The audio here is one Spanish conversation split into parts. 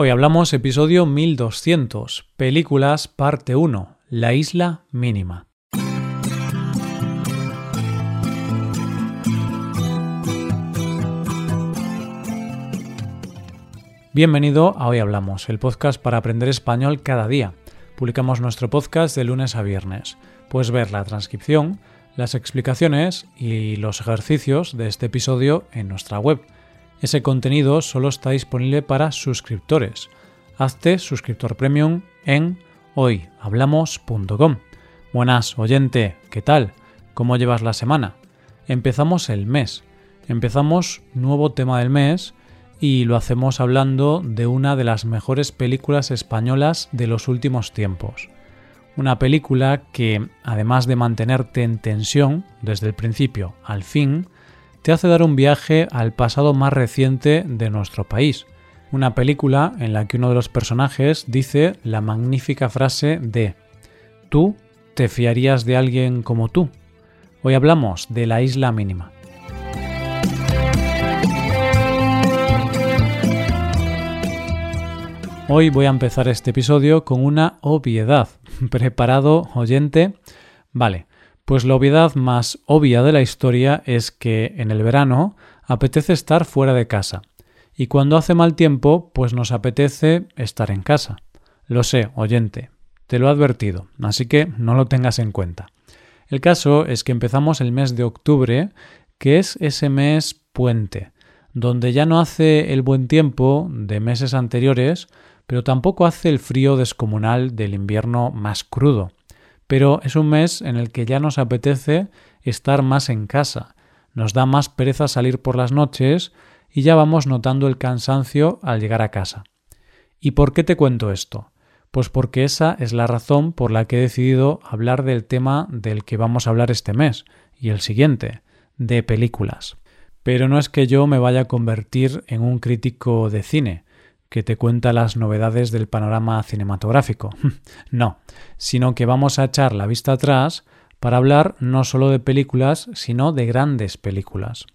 Hoy hablamos episodio 1200, películas parte 1, La isla mínima. Bienvenido a Hoy Hablamos, el podcast para aprender español cada día. Publicamos nuestro podcast de lunes a viernes. Puedes ver la transcripción, las explicaciones y los ejercicios de este episodio en nuestra web ese contenido solo está disponible para suscriptores. Hazte suscriptor premium en hoyhablamos.com. Buenas, oyente, ¿qué tal? ¿Cómo llevas la semana? Empezamos el mes. Empezamos nuevo tema del mes y lo hacemos hablando de una de las mejores películas españolas de los últimos tiempos. Una película que, además de mantenerte en tensión desde el principio al fin, te hace dar un viaje al pasado más reciente de nuestro país. Una película en la que uno de los personajes dice la magnífica frase de ¿Tú te fiarías de alguien como tú? Hoy hablamos de la isla mínima. Hoy voy a empezar este episodio con una obviedad. ¿Preparado, oyente? Vale, pues la obviedad más obvia de la historia es que en el verano apetece estar fuera de casa y cuando hace mal tiempo pues nos apetece estar en casa. Lo sé, oyente, te lo he advertido, así que no lo tengas en cuenta. El caso es que empezamos el mes de octubre, que es ese mes puente, donde ya no hace el buen tiempo de meses anteriores, pero tampoco hace el frío descomunal del invierno más crudo pero es un mes en el que ya nos apetece estar más en casa, nos da más pereza salir por las noches y ya vamos notando el cansancio al llegar a casa. ¿Y por qué te cuento esto? Pues porque esa es la razón por la que he decidido hablar del tema del que vamos a hablar este mes y el siguiente, de películas. Pero no es que yo me vaya a convertir en un crítico de cine, que te cuenta las novedades del panorama cinematográfico. no, sino que vamos a echar la vista atrás para hablar no solo de películas, sino de grandes películas.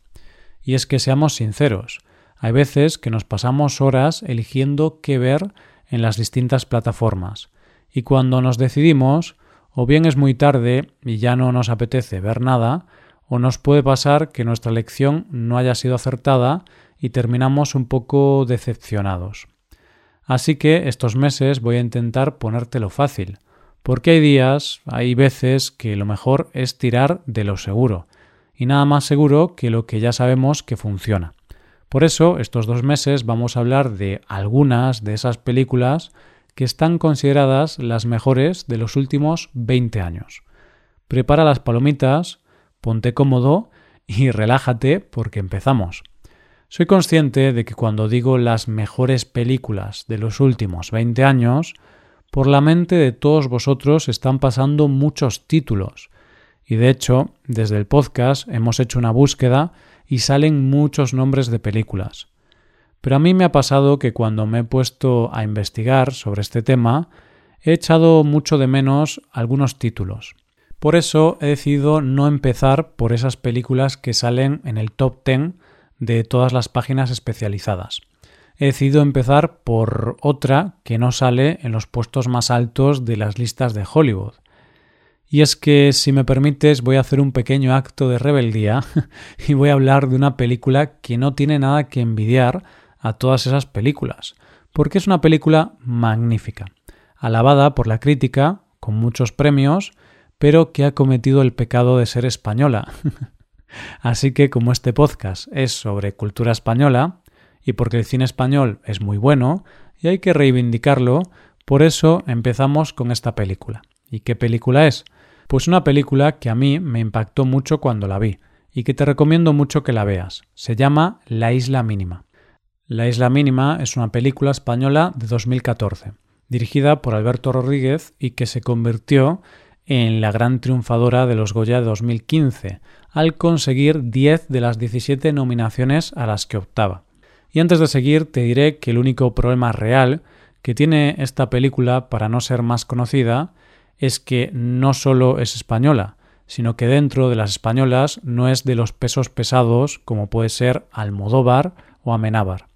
Y es que seamos sinceros, hay veces que nos pasamos horas eligiendo qué ver en las distintas plataformas, y cuando nos decidimos, o bien es muy tarde y ya no nos apetece ver nada, o nos puede pasar que nuestra elección no haya sido acertada y terminamos un poco decepcionados. Así que estos meses voy a intentar ponértelo fácil, porque hay días, hay veces que lo mejor es tirar de lo seguro, y nada más seguro que lo que ya sabemos que funciona. Por eso, estos dos meses vamos a hablar de algunas de esas películas que están consideradas las mejores de los últimos 20 años. Prepara las palomitas, ponte cómodo y relájate porque empezamos. Soy consciente de que cuando digo las mejores películas de los últimos 20 años, por la mente de todos vosotros están pasando muchos títulos. Y de hecho, desde el podcast hemos hecho una búsqueda y salen muchos nombres de películas. Pero a mí me ha pasado que cuando me he puesto a investigar sobre este tema, he echado mucho de menos algunos títulos. Por eso he decidido no empezar por esas películas que salen en el top 10 de todas las páginas especializadas. He decidido empezar por otra que no sale en los puestos más altos de las listas de Hollywood. Y es que, si me permites, voy a hacer un pequeño acto de rebeldía y voy a hablar de una película que no tiene nada que envidiar a todas esas películas, porque es una película magnífica, alabada por la crítica, con muchos premios, pero que ha cometido el pecado de ser española. Así que como este podcast es sobre cultura española, y porque el cine español es muy bueno, y hay que reivindicarlo, por eso empezamos con esta película. ¿Y qué película es? Pues una película que a mí me impactó mucho cuando la vi, y que te recomiendo mucho que la veas. Se llama La Isla Mínima. La Isla Mínima es una película española de 2014, dirigida por Alberto Rodríguez y que se convirtió en la gran triunfadora de los Goya de 2015, al conseguir 10 de las 17 nominaciones a las que optaba. Y antes de seguir, te diré que el único problema real que tiene esta película para no ser más conocida es que no solo es española, sino que dentro de las españolas no es de los pesos pesados como puede ser Almodóvar o Amenábar.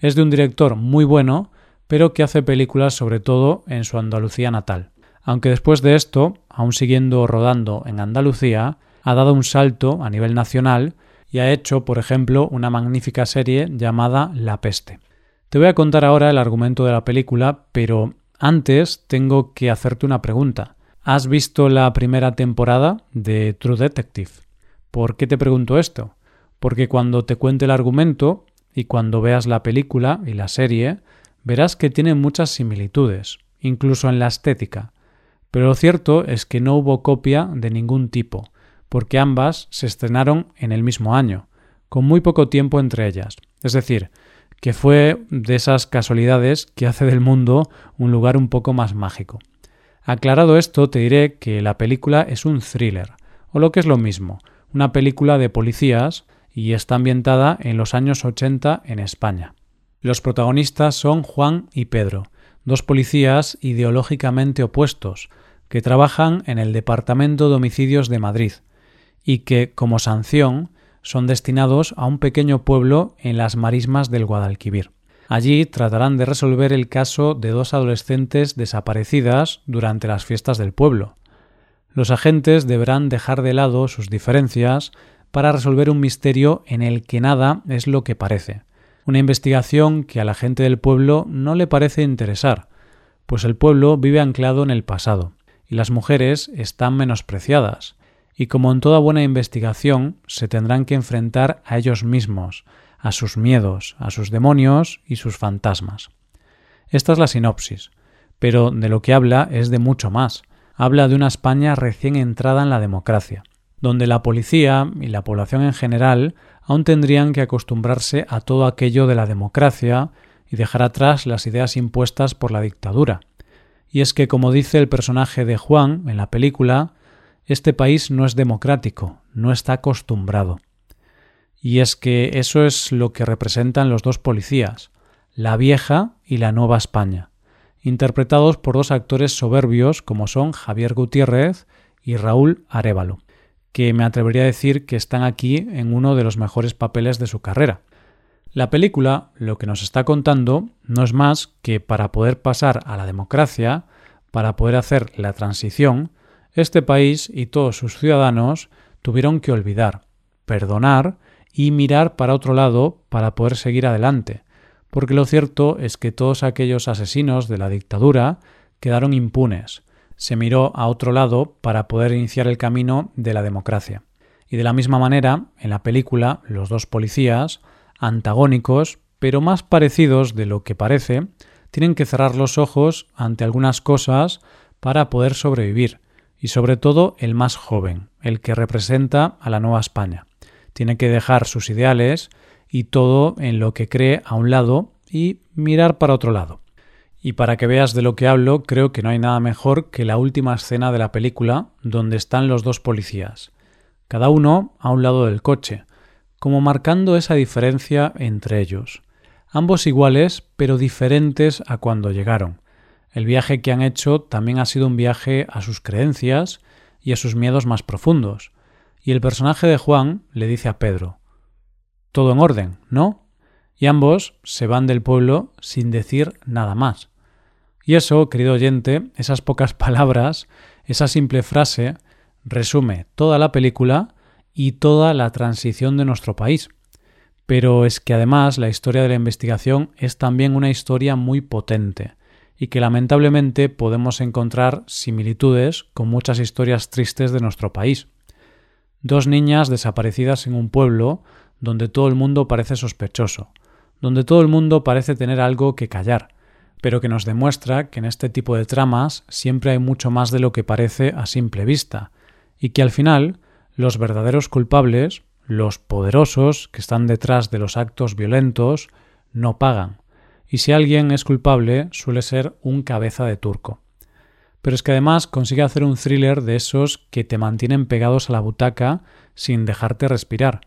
Es de un director muy bueno, pero que hace películas sobre todo en su Andalucía natal. Aunque después de esto, aún siguiendo rodando en Andalucía, ha dado un salto a nivel nacional y ha hecho, por ejemplo, una magnífica serie llamada La peste. Te voy a contar ahora el argumento de la película, pero antes tengo que hacerte una pregunta. ¿Has visto la primera temporada de True Detective? ¿Por qué te pregunto esto? Porque cuando te cuente el argumento y cuando veas la película y la serie, verás que tienen muchas similitudes, incluso en la estética. Pero lo cierto es que no hubo copia de ningún tipo, porque ambas se estrenaron en el mismo año, con muy poco tiempo entre ellas. Es decir, que fue de esas casualidades que hace del mundo un lugar un poco más mágico. Aclarado esto, te diré que la película es un thriller, o lo que es lo mismo, una película de policías y está ambientada en los años 80 en España. Los protagonistas son Juan y Pedro, dos policías ideológicamente opuestos, que trabajan en el Departamento de Homicidios de Madrid, y que, como sanción, son destinados a un pequeño pueblo en las marismas del Guadalquivir. Allí tratarán de resolver el caso de dos adolescentes desaparecidas durante las fiestas del pueblo. Los agentes deberán dejar de lado sus diferencias para resolver un misterio en el que nada es lo que parece. Una investigación que a la gente del pueblo no le parece interesar, pues el pueblo vive anclado en el pasado, y las mujeres están menospreciadas, y como en toda buena investigación, se tendrán que enfrentar a ellos mismos, a sus miedos, a sus demonios y sus fantasmas. Esta es la sinopsis, pero de lo que habla es de mucho más. Habla de una España recién entrada en la democracia, donde la policía y la población en general aún tendrían que acostumbrarse a todo aquello de la democracia y dejar atrás las ideas impuestas por la dictadura. Y es que, como dice el personaje de Juan en la película, este país no es democrático, no está acostumbrado. Y es que eso es lo que representan los dos policías, la vieja y la nueva España, interpretados por dos actores soberbios como son Javier Gutiérrez y Raúl Arévalo, que me atrevería a decir que están aquí en uno de los mejores papeles de su carrera. La película lo que nos está contando no es más que para poder pasar a la democracia, para poder hacer la transición, este país y todos sus ciudadanos tuvieron que olvidar, perdonar y mirar para otro lado para poder seguir adelante, porque lo cierto es que todos aquellos asesinos de la dictadura quedaron impunes. Se miró a otro lado para poder iniciar el camino de la democracia. Y de la misma manera, en la película, los dos policías, antagónicos, pero más parecidos de lo que parece, tienen que cerrar los ojos ante algunas cosas para poder sobrevivir, y sobre todo el más joven, el que representa a la Nueva España. Tiene que dejar sus ideales y todo en lo que cree a un lado y mirar para otro lado. Y para que veas de lo que hablo, creo que no hay nada mejor que la última escena de la película, donde están los dos policías, cada uno a un lado del coche, como marcando esa diferencia entre ellos, ambos iguales pero diferentes a cuando llegaron, el viaje que han hecho también ha sido un viaje a sus creencias y a sus miedos más profundos. Y el personaje de Juan le dice a Pedro Todo en orden, ¿no? Y ambos se van del pueblo sin decir nada más. Y eso, querido oyente, esas pocas palabras, esa simple frase, resume toda la película y toda la transición de nuestro país. Pero es que además la historia de la investigación es también una historia muy potente y que lamentablemente podemos encontrar similitudes con muchas historias tristes de nuestro país. Dos niñas desaparecidas en un pueblo donde todo el mundo parece sospechoso, donde todo el mundo parece tener algo que callar, pero que nos demuestra que en este tipo de tramas siempre hay mucho más de lo que parece a simple vista, y que al final los verdaderos culpables, los poderosos que están detrás de los actos violentos, no pagan, y si alguien es culpable suele ser un cabeza de turco. Pero es que además consigue hacer un thriller de esos que te mantienen pegados a la butaca sin dejarte respirar.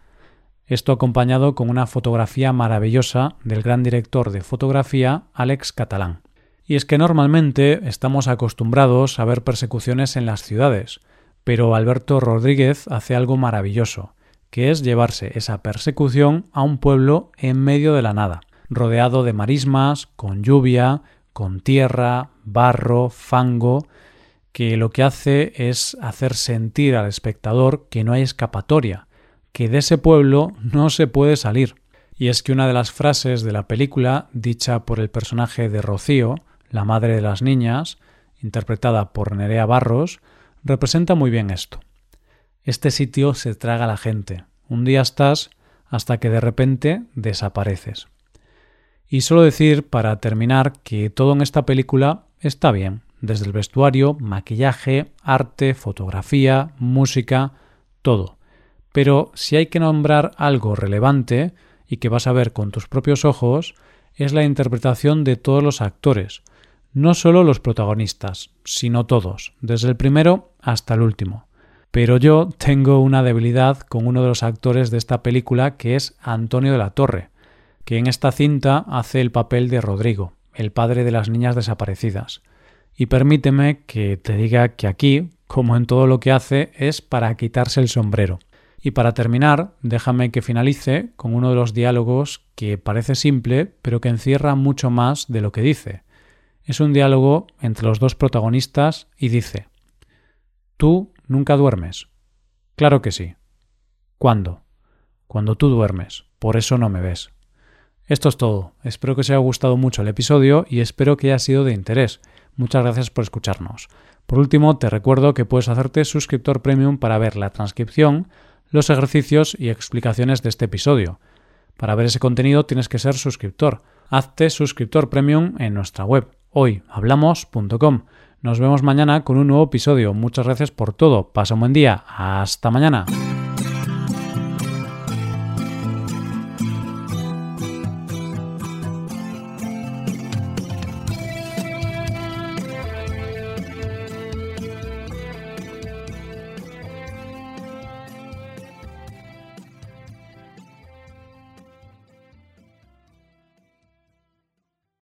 Esto acompañado con una fotografía maravillosa del gran director de fotografía Alex Catalán. Y es que normalmente estamos acostumbrados a ver persecuciones en las ciudades, pero Alberto Rodríguez hace algo maravilloso, que es llevarse esa persecución a un pueblo en medio de la nada rodeado de marismas, con lluvia, con tierra, barro, fango, que lo que hace es hacer sentir al espectador que no hay escapatoria, que de ese pueblo no se puede salir. Y es que una de las frases de la película, dicha por el personaje de Rocío, la madre de las niñas, interpretada por Nerea Barros, representa muy bien esto. Este sitio se traga a la gente. Un día estás hasta que de repente desapareces. Y solo decir, para terminar, que todo en esta película está bien, desde el vestuario, maquillaje, arte, fotografía, música, todo. Pero si hay que nombrar algo relevante y que vas a ver con tus propios ojos, es la interpretación de todos los actores, no solo los protagonistas, sino todos, desde el primero hasta el último. Pero yo tengo una debilidad con uno de los actores de esta película que es Antonio de la Torre, que en esta cinta hace el papel de Rodrigo, el padre de las niñas desaparecidas. Y permíteme que te diga que aquí, como en todo lo que hace, es para quitarse el sombrero. Y para terminar, déjame que finalice con uno de los diálogos que parece simple, pero que encierra mucho más de lo que dice. Es un diálogo entre los dos protagonistas y dice Tú nunca duermes. Claro que sí. ¿Cuándo? Cuando tú duermes. Por eso no me ves. Esto es todo. Espero que os haya gustado mucho el episodio y espero que haya sido de interés. Muchas gracias por escucharnos. Por último, te recuerdo que puedes hacerte suscriptor premium para ver la transcripción, los ejercicios y explicaciones de este episodio. Para ver ese contenido tienes que ser suscriptor. Hazte suscriptor premium en nuestra web hoyhablamos.com. Nos vemos mañana con un nuevo episodio. Muchas gracias por todo. Pasa un buen día. Hasta mañana.